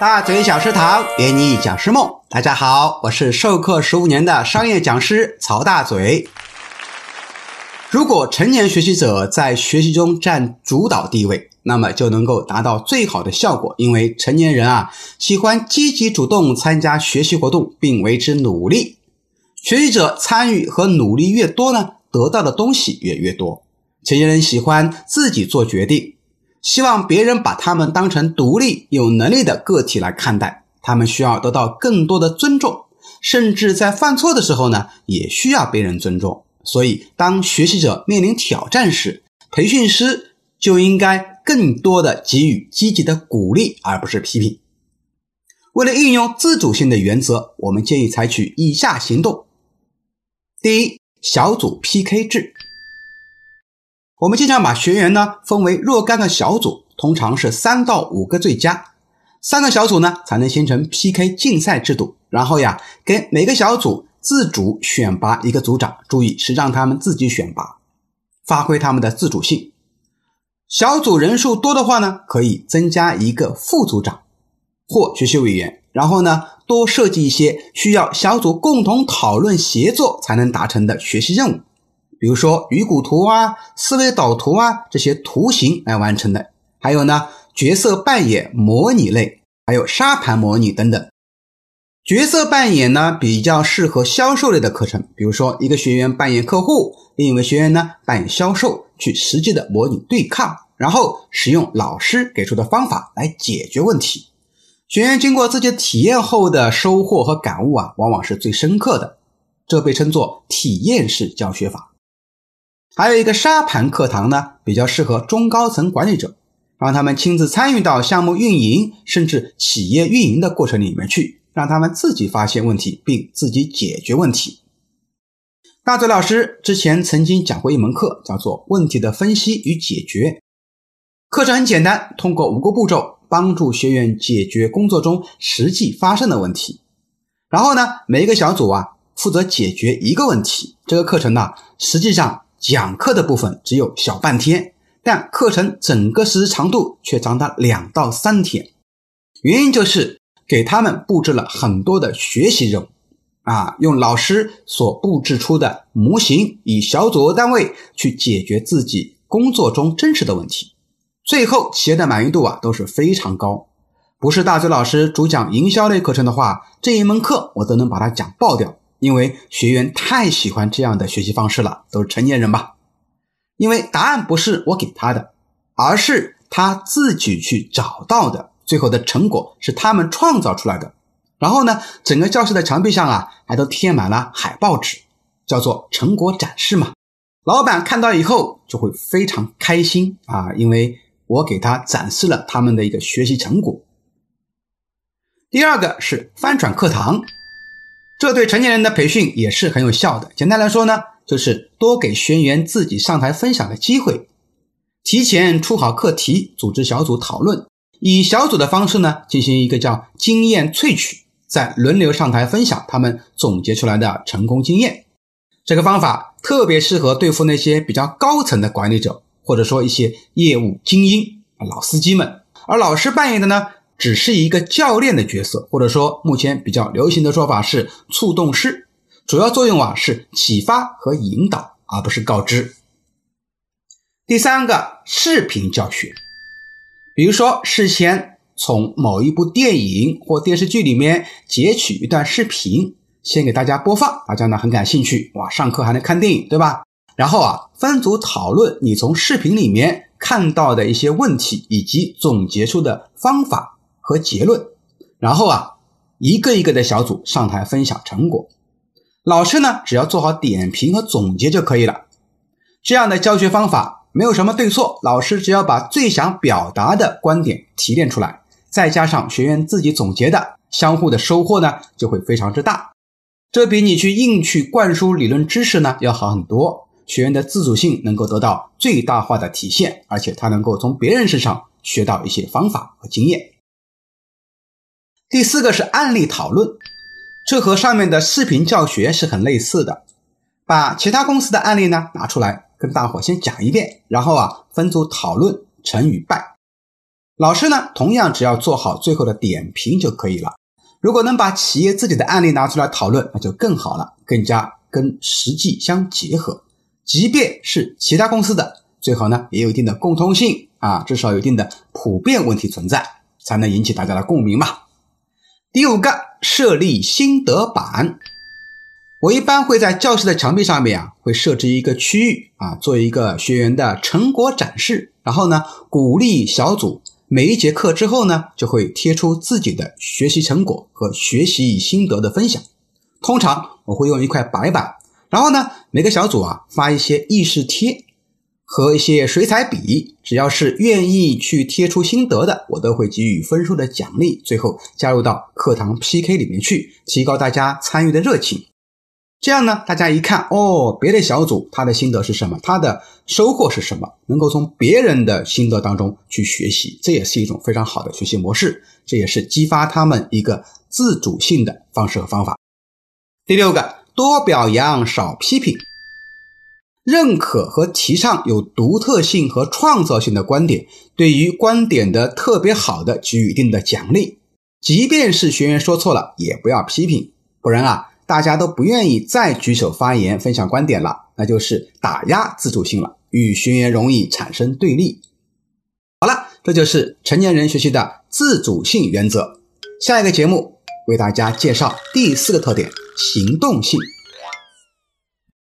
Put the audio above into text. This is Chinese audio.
大嘴讲师堂，圆你讲师梦。大家好，我是授课十五年的商业讲师曹大嘴。如果成年学习者在学习中占主导地位，那么就能够达到最好的效果。因为成年人啊，喜欢积极主动参加学习活动，并为之努力。学习者参与和努力越多呢，得到的东西也越多。成年人喜欢自己做决定，希望别人把他们当成独立有能力的个体来看待。他们需要得到更多的尊重，甚至在犯错的时候呢，也需要被人尊重。所以，当学习者面临挑战时，培训师就应该更多的给予积极的鼓励，而不是批评。为了运用自主性的原则，我们建议采取以下行动：第一，小组 PK 制。我们经常把学员呢分为若干个小组，通常是三到五个最佳，三个小组呢才能形成 PK 竞赛制度。然后呀，给每个小组。自主选拔一个组长，注意是让他们自己选拔，发挥他们的自主性。小组人数多的话呢，可以增加一个副组长或学习委员，然后呢，多设计一些需要小组共同讨论协作才能达成的学习任务，比如说鱼骨图啊、思维导图啊这些图形来完成的，还有呢，角色扮演模拟类，还有沙盘模拟等等。角色扮演呢，比较适合销售类的课程，比如说一个学员扮演客户，另一位学员呢扮演销售，去实际的模拟对抗，然后使用老师给出的方法来解决问题。学员经过自己体验后的收获和感悟啊，往往是最深刻的，这被称作体验式教学法。还有一个沙盘课堂呢，比较适合中高层管理者，让他们亲自参与到项目运营甚至企业运营的过程里面去。让他们自己发现问题，并自己解决问题。大嘴老师之前曾经讲过一门课，叫做《问题的分析与解决》。课程很简单，通过五个步骤帮助学员解决工作中实际发生的问题。然后呢，每一个小组啊负责解决一个问题。这个课程呢，实际上讲课的部分只有小半天，但课程整个时长度却长达两到三天。原因就是。给他们布置了很多的学习任务，啊，用老师所布置出的模型，以小组为单位去解决自己工作中真实的问题，最后企业的满意度啊都是非常高。不是大嘴老师主讲营销类课程的话，这一门课我都能把它讲爆掉，因为学员太喜欢这样的学习方式了，都是成年人吧？因为答案不是我给他的，而是他自己去找到的。最后的成果是他们创造出来的，然后呢，整个教室的墙壁上啊，还都贴满了海报纸，叫做成果展示嘛。老板看到以后就会非常开心啊，因为我给他展示了他们的一个学习成果。第二个是翻转课堂，这对成年人的培训也是很有效的。简单来说呢，就是多给学员自己上台分享的机会，提前出好课题，组织小组讨论。以小组的方式呢，进行一个叫经验萃取，再轮流上台分享他们总结出来的成功经验。这个方法特别适合对付那些比较高层的管理者，或者说一些业务精英、老司机们。而老师扮演的呢，只是一个教练的角色，或者说目前比较流行的说法是触动师，主要作用啊是启发和引导，而不是告知。第三个，视频教学。比如说，事先从某一部电影或电视剧里面截取一段视频，先给大家播放，大家呢很感兴趣，哇，上课还能看电影，对吧？然后啊，分组讨论你从视频里面看到的一些问题，以及总结出的方法和结论。然后啊，一个一个的小组上台分享成果，老师呢只要做好点评和总结就可以了。这样的教学方法。没有什么对错，老师只要把最想表达的观点提炼出来，再加上学员自己总结的，相互的收获呢就会非常之大。这比你去硬去灌输理论知识呢要好很多，学员的自主性能够得到最大化的体现，而且他能够从别人身上学到一些方法和经验。第四个是案例讨论，这和上面的视频教学是很类似的，把其他公司的案例呢拿出来。跟大伙先讲一遍，然后啊分组讨论成与败。老师呢，同样只要做好最后的点评就可以了。如果能把企业自己的案例拿出来讨论，那就更好了，更加跟实际相结合。即便是其他公司的，最好呢也有一定的共通性啊，至少有一定的普遍问题存在，才能引起大家的共鸣嘛。第五个，设立心得板。我一般会在教室的墙壁上面啊，会设置一个区域啊，做一个学员的成果展示，然后呢，鼓励小组每一节课之后呢，就会贴出自己的学习成果和学习心得的分享。通常我会用一块白板，然后呢，每个小组啊发一些意识贴。和一些水彩笔，只要是愿意去贴出心得的，我都会给予分数的奖励。最后加入到课堂 PK 里面去，提高大家参与的热情。这样呢，大家一看哦，别的小组他的心得是什么，他的收获是什么，能够从别人的心得当中去学习，这也是一种非常好的学习模式，这也是激发他们一个自主性的方式和方法。第六个，多表扬，少批评。认可和提倡有独特性和创造性的观点，对于观点的特别好的给予一定的奖励，即便是学员说错了，也不要批评，不然啊，大家都不愿意再举手发言分享观点了，那就是打压自主性了，与学员容易产生对立。好了，这就是成年人学习的自主性原则。下一个节目为大家介绍第四个特点：行动性。